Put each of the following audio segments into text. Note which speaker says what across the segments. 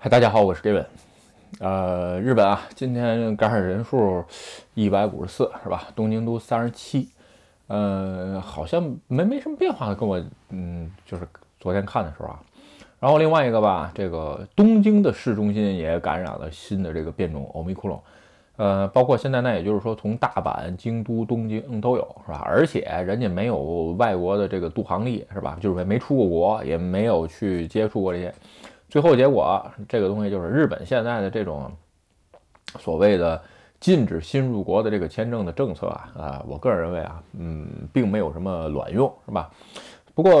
Speaker 1: 嗨，大家好，我是 Gavin。呃，日本啊，今天感染人数一百五十四，是吧？东京都三十七，呃，好像没没什么变化，跟我嗯，就是昨天看的时候啊。然后另外一个吧，这个东京的市中心也感染了新的这个变种欧米克戎，呃，包括现在呢，也就是说从大阪、京都、东京都有，是吧？而且人家没有外国的这个渡航力，是吧？就是没出过国，也没有去接触过这些。最后结果，这个东西就是日本现在的这种所谓的禁止新入国的这个签证的政策啊，啊，我个人认为啊，嗯，并没有什么卵用，是吧？不过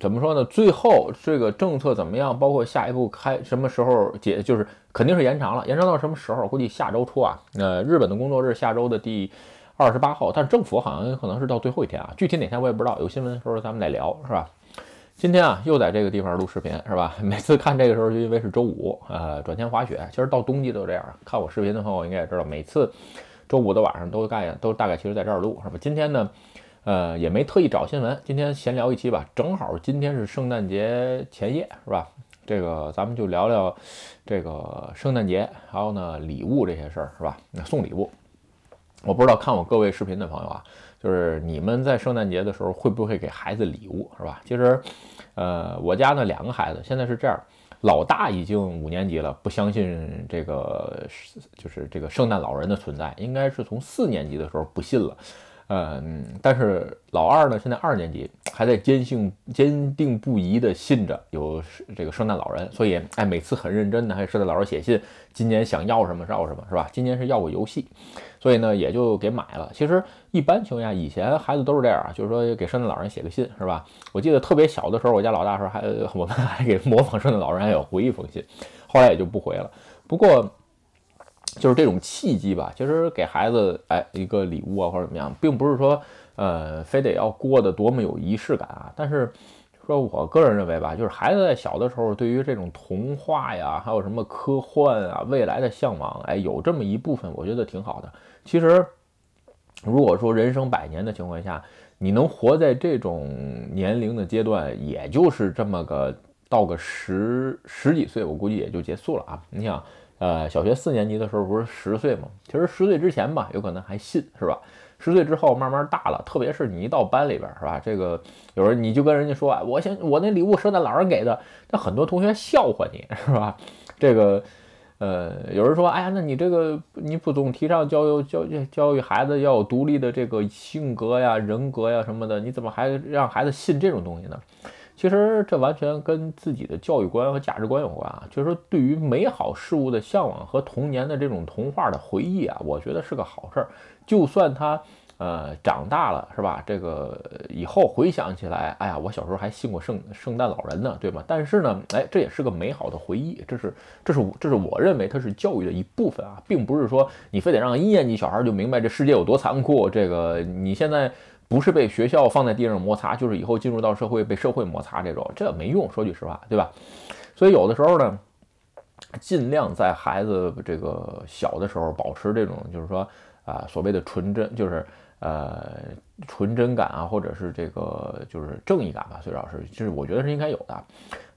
Speaker 1: 怎么说呢？最后这个政策怎么样？包括下一步开什么时候解，就是肯定是延长了，延长到什么时候？估计下周初啊，呃，日本的工作日下周的第二十八号，但是政府好像可能是到最后一天啊，具体哪天我也不知道。有新闻的时候咱们再聊，是吧？今天啊，又在这个地方录视频，是吧？每次看这个时候，就因为是周五，呃，转天滑雪。其实到冬季都这样。看我视频的朋友应该也知道，每次周五的晚上都概都大概其实在这儿录，是吧？今天呢，呃，也没特意找新闻，今天闲聊一期吧。正好今天是圣诞节前夜，是吧？这个咱们就聊聊这个圣诞节，还有呢礼物这些事儿，是吧？那送礼物，我不知道看我各位视频的朋友啊。就是你们在圣诞节的时候会不会给孩子礼物，是吧？其实，呃，我家呢两个孩子现在是这样，老大已经五年级了，不相信这个就是这个圣诞老人的存在，应该是从四年级的时候不信了。嗯，但是老二呢，现在二年级，还在坚信、坚定不移地信着有这个圣诞老人，所以哎，每次很认真的还给圣诞老人写信，今年想要什么要什么，是吧？今年是要个游戏，所以呢，也就给买了。其实一般情况下，以前孩子都是这样啊，就是说给圣诞老人写个信，是吧？我记得特别小的时候，我家老大时候还我们还给模仿圣诞老人，还有回一封信，后来也就不回了。不过。就是这种契机吧，其实给孩子哎一个礼物啊或者怎么样，并不是说呃非得要过得多么有仪式感啊。但是说我个人认为吧，就是孩子在小的时候对于这种童话呀，还有什么科幻啊、未来的向往，哎有这么一部分，我觉得挺好的。其实如果说人生百年的情况下，你能活在这种年龄的阶段，也就是这么个到个十十几岁，我估计也就结束了啊。你想。呃，小学四年级的时候不是十岁吗？其实十岁之前吧，有可能还信，是吧？十岁之后慢慢大了，特别是你一到班里边，是吧？这个有人你就跟人家说啊，我先我那礼物圣诞老人给的，那很多同学笑话你，是吧？这个呃，有人说，哎呀，那你这个你不总提倡教育教育教育孩子要有独立的这个性格呀、人格呀什么的，你怎么还让孩子信这种东西呢？其实这完全跟自己的教育观和价值观有关啊，就是说对于美好事物的向往和童年的这种童话的回忆啊，我觉得是个好事儿。就算他呃长大了是吧？这个以后回想起来，哎呀，我小时候还信过圣圣诞老人呢，对吧？但是呢，哎，这也是个美好的回忆，这是这是这是我认为它是教育的一部分啊，并不是说你非得让一年级小孩就明白这世界有多残酷。这个你现在。不是被学校放在地上摩擦，就是以后进入到社会被社会摩擦这种，这没用。说句实话，对吧？所以有的时候呢，尽量在孩子这个小的时候保持这种，就是说啊，所谓的纯真，就是呃纯真感啊，或者是这个就是正义感吧。崔老师，就是我觉得是应该有的。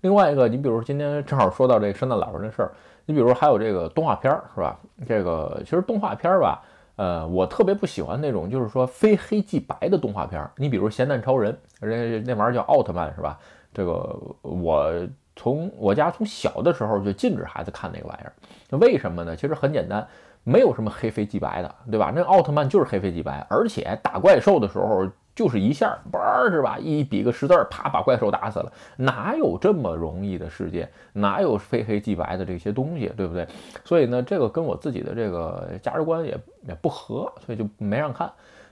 Speaker 1: 另外一个，你比如今天正好说到这个圣诞老人的事儿，你比如还有这个动画片儿，是吧？这个其实动画片儿吧。呃，我特别不喜欢那种就是说非黑即白的动画片儿。你比如《咸蛋超人》，人家那玩意儿叫奥特曼是吧？这个我从我家从小的时候就禁止孩子看那个玩意儿。为什么呢？其实很简单，没有什么黑非即白的，对吧？那奥特曼就是黑非即白，而且打怪兽的时候。就是一下，嘣是吧？一比个十字，啪把怪兽打死了。哪有这么容易的世界？哪有非黑即白的这些东西，对不对？所以呢，这个跟我自己的这个价值观也也不合，所以就没让看。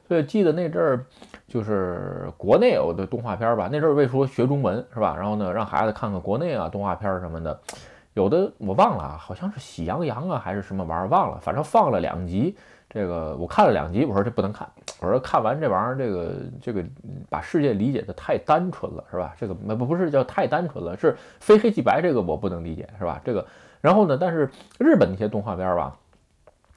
Speaker 1: 所以记得那阵儿，就是国内有的动画片吧。那阵儿为说学中文是吧？然后呢，让孩子看看国内啊动画片什么的。有的我忘了啊，好像是喜羊羊啊还是什么玩意儿，忘了。反正放了两集。这个我看了两集，我说这不能看。我说看完这玩意儿，这个这个把世界理解的太单纯了，是吧？这个不不是叫太单纯了，是非黑即白，这个我不能理解，是吧？这个，然后呢，但是日本那些动画片吧，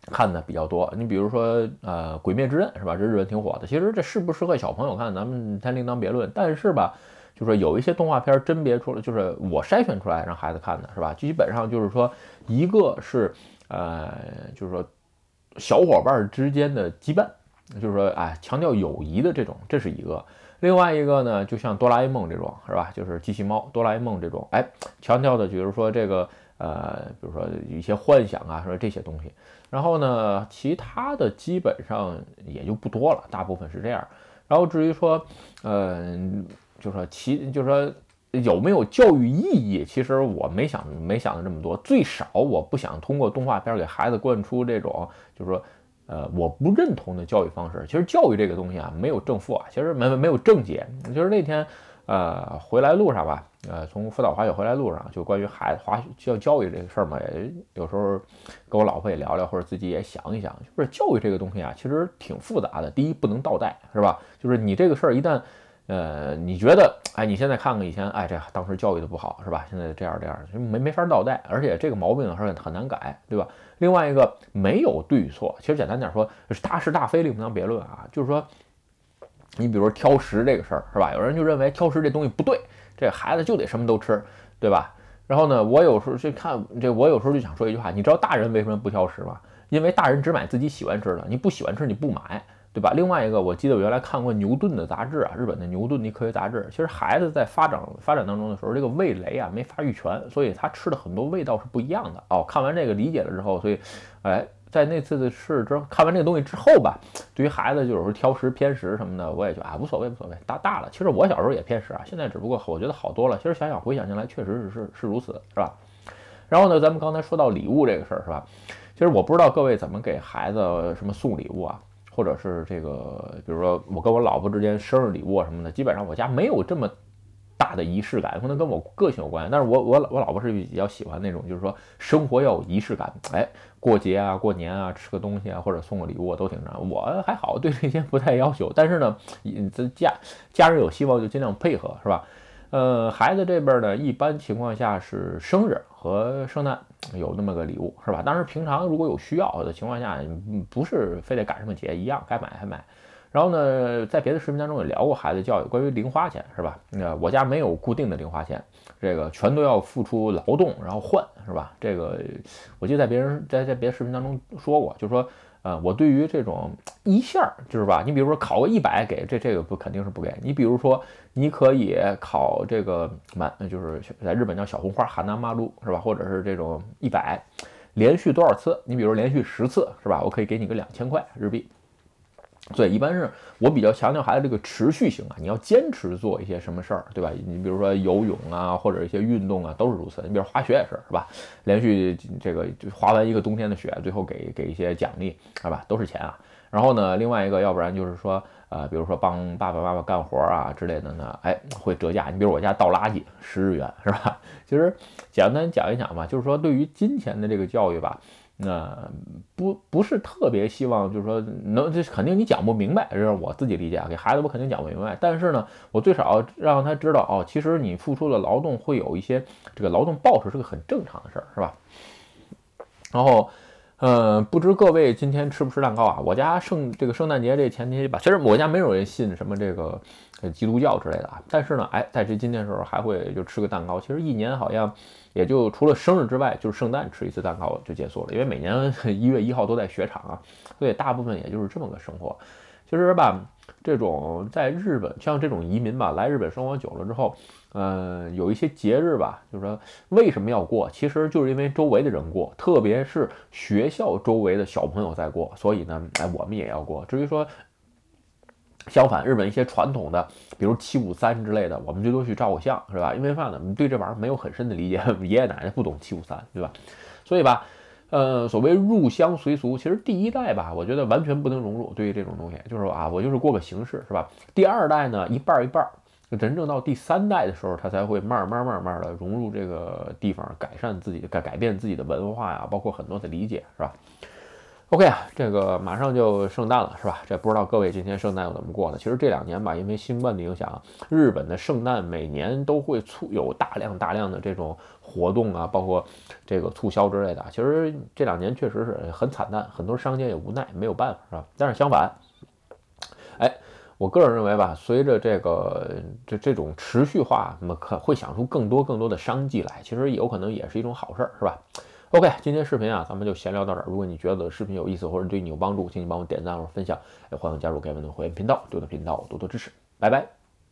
Speaker 1: 看的比较多。你比如说，呃，《鬼灭之刃》是吧？这日本挺火的。其实这适不适合小朋友看，咱们先另当别论。但是吧。就说有一些动画片甄别出来，就是我筛选出来让孩子看的，是吧？基本上就是说，一个是呃，就是说小伙伴之间的羁绊，就是说哎，强调友谊的这种，这是一个。另外一个呢，就像哆啦 A 梦这种，是吧？就是机器猫哆啦 A 梦这种，哎，强调的，比如说这个呃，比如说一些幻想啊，说这些东西。然后呢，其他的基本上也就不多了，大部分是这样。然后至于说，嗯，就说其，就说有没有教育意义，其实我没想没想的这么多。最少我不想通过动画片给孩子灌输这种，就是说。呃，我不认同的教育方式，其实教育这个东西啊，没有正负啊，其实没没有正解。就是那天，呃，回来路上吧，呃，从辅导滑雪回来路上，就关于孩子滑雪教教育这个事儿嘛，也有时候跟我老婆也聊聊，或者自己也想一想，就是教育这个东西啊，其实挺复杂的。第一，不能倒带，是吧？就是你这个事儿一旦。呃，你觉得，哎，你现在看看以前，哎，这当时教育的不好，是吧？现在这样这样，没没法倒带，而且这个毛病很很难改，对吧？另外一个没有对与错，其实简单点说，是大是大非另当别论啊。就是说，你比如挑食这个事儿，是吧？有人就认为挑食这东西不对，这孩子就得什么都吃，对吧？然后呢，我有时候去看这，我有时候就想说一句话，你知道大人为什么不挑食吗？因为大人只买自己喜欢吃的，你不喜欢吃你不买。对吧？另外一个，我记得我原来看过牛顿的杂志啊，日本的牛顿的科学杂志。其实孩子在发展发展当中的时候，这个味蕾啊没发育全，所以他吃的很多味道是不一样的哦。看完这个理解了之后，所以，哎，在那次的试之后，看完这个东西之后吧，对于孩子就有时候挑食偏食什么的，我也就啊无所谓无所谓。大大了，其实我小时候也偏食啊，现在只不过我觉得好多了。其实想想回想起来，确实是是是如此，是吧？然后呢，咱们刚才说到礼物这个事儿，是吧？其实我不知道各位怎么给孩子什么送礼物啊。或者是这个，比如说我跟我老婆之间生日礼物啊什么的，基本上我家没有这么大的仪式感，可能跟我个性有关系。但是我我我老婆是比较喜欢那种，就是说生活要有仪式感。哎，过节啊、过年啊，吃个东西啊，或者送个礼物都挺常。我还好，对这些不太要求。但是呢，这家家人有希望就尽量配合，是吧？呃，孩子这边呢，一般情况下是生日和圣诞。有那么个礼物是吧？当然，平常如果有需要的情况下，不是非得赶什么节，一样该买还买。然后呢，在别的视频当中也聊过孩子教育，关于零花钱是吧？那我家没有固定的零花钱，这个全都要付出劳动然后换是吧？这个我记得在别人在在别的视频当中说过，就是说。呃，我对于这种一下就是吧，你比如说考个一百给这这个不肯定是不给你。比如说你可以考这个满，就是在日本叫小红花哈南马路是吧？或者是这种一百连续多少次？你比如连续十次是吧？我可以给你个两千块日币。对，一般是我比较强调孩子这个持续性啊，你要坚持做一些什么事儿，对吧？你比如说游泳啊，或者一些运动啊，都是如此。你比如滑雪也是，是吧？连续这个滑完一个冬天的雪，最后给给一些奖励，是吧？都是钱啊。然后呢，另外一个，要不然就是说，呃，比如说帮爸爸妈妈干活啊之类的呢，哎，会折价。你比如我家倒垃圾十日元，是吧？其实简单讲一讲吧，就是说对于金钱的这个教育吧。那不不是特别希望，就是说能这肯定你讲不明白，这是我自己理解啊。给孩子我肯定讲不明白，但是呢，我最少让他知道哦，其实你付出的劳动会有一些这个劳动报酬是个很正常的事儿，是吧？然后，嗯，不知各位今天吃不吃蛋糕啊？我家圣这个圣诞节这前提吧，其实我家没有人信什么这个基督教之类的啊，但是呢，哎，在这今天时候还会就吃个蛋糕。其实一年好像。也就除了生日之外，就是圣诞吃一次蛋糕就结束了。因为每年 一月一号都在雪场啊，所以大部分也就是这么个生活。其实吧，这种在日本像这种移民吧，来日本生活久了之后，呃，有一些节日吧，就是说为什么要过？其实就是因为周围的人过，特别是学校周围的小朋友在过，所以呢，哎，我们也要过。至于说，相反，日本一些传统的，比如七五三之类的，我们最多去照个相，是吧？因为啥呢？我们对这玩意儿没有很深的理解，爷爷奶奶不懂七五三，对吧？所以吧，呃，所谓入乡随俗，其实第一代吧，我觉得完全不能融入。对于这种东西，就是说啊，我就是过个形式，是吧？第二代呢，一半一半，真正到第三代的时候，他才会慢慢慢慢的融入这个地方，改善自己改改变自己的文化呀，包括很多的理解，是吧？OK 啊，这个马上就圣诞了，是吧？这不知道各位今天圣诞又怎么过的？其实这两年吧，因为新冠的影响，日本的圣诞每年都会促有大量大量的这种活动啊，包括这个促销之类的。其实这两年确实是很惨淡，很多商家也无奈，没有办法，是吧？但是相反，哎，我个人认为吧，随着这个这这种持续化，那么可会想出更多更多的商机来，其实有可能也是一种好事儿，是吧？OK，今天视频啊，咱们就闲聊到这儿。如果你觉得视频有意思或者对你有帮助，请你帮我点赞或者分享，也欢迎加入盖文的会员频道，对我的频道多多支持。拜拜。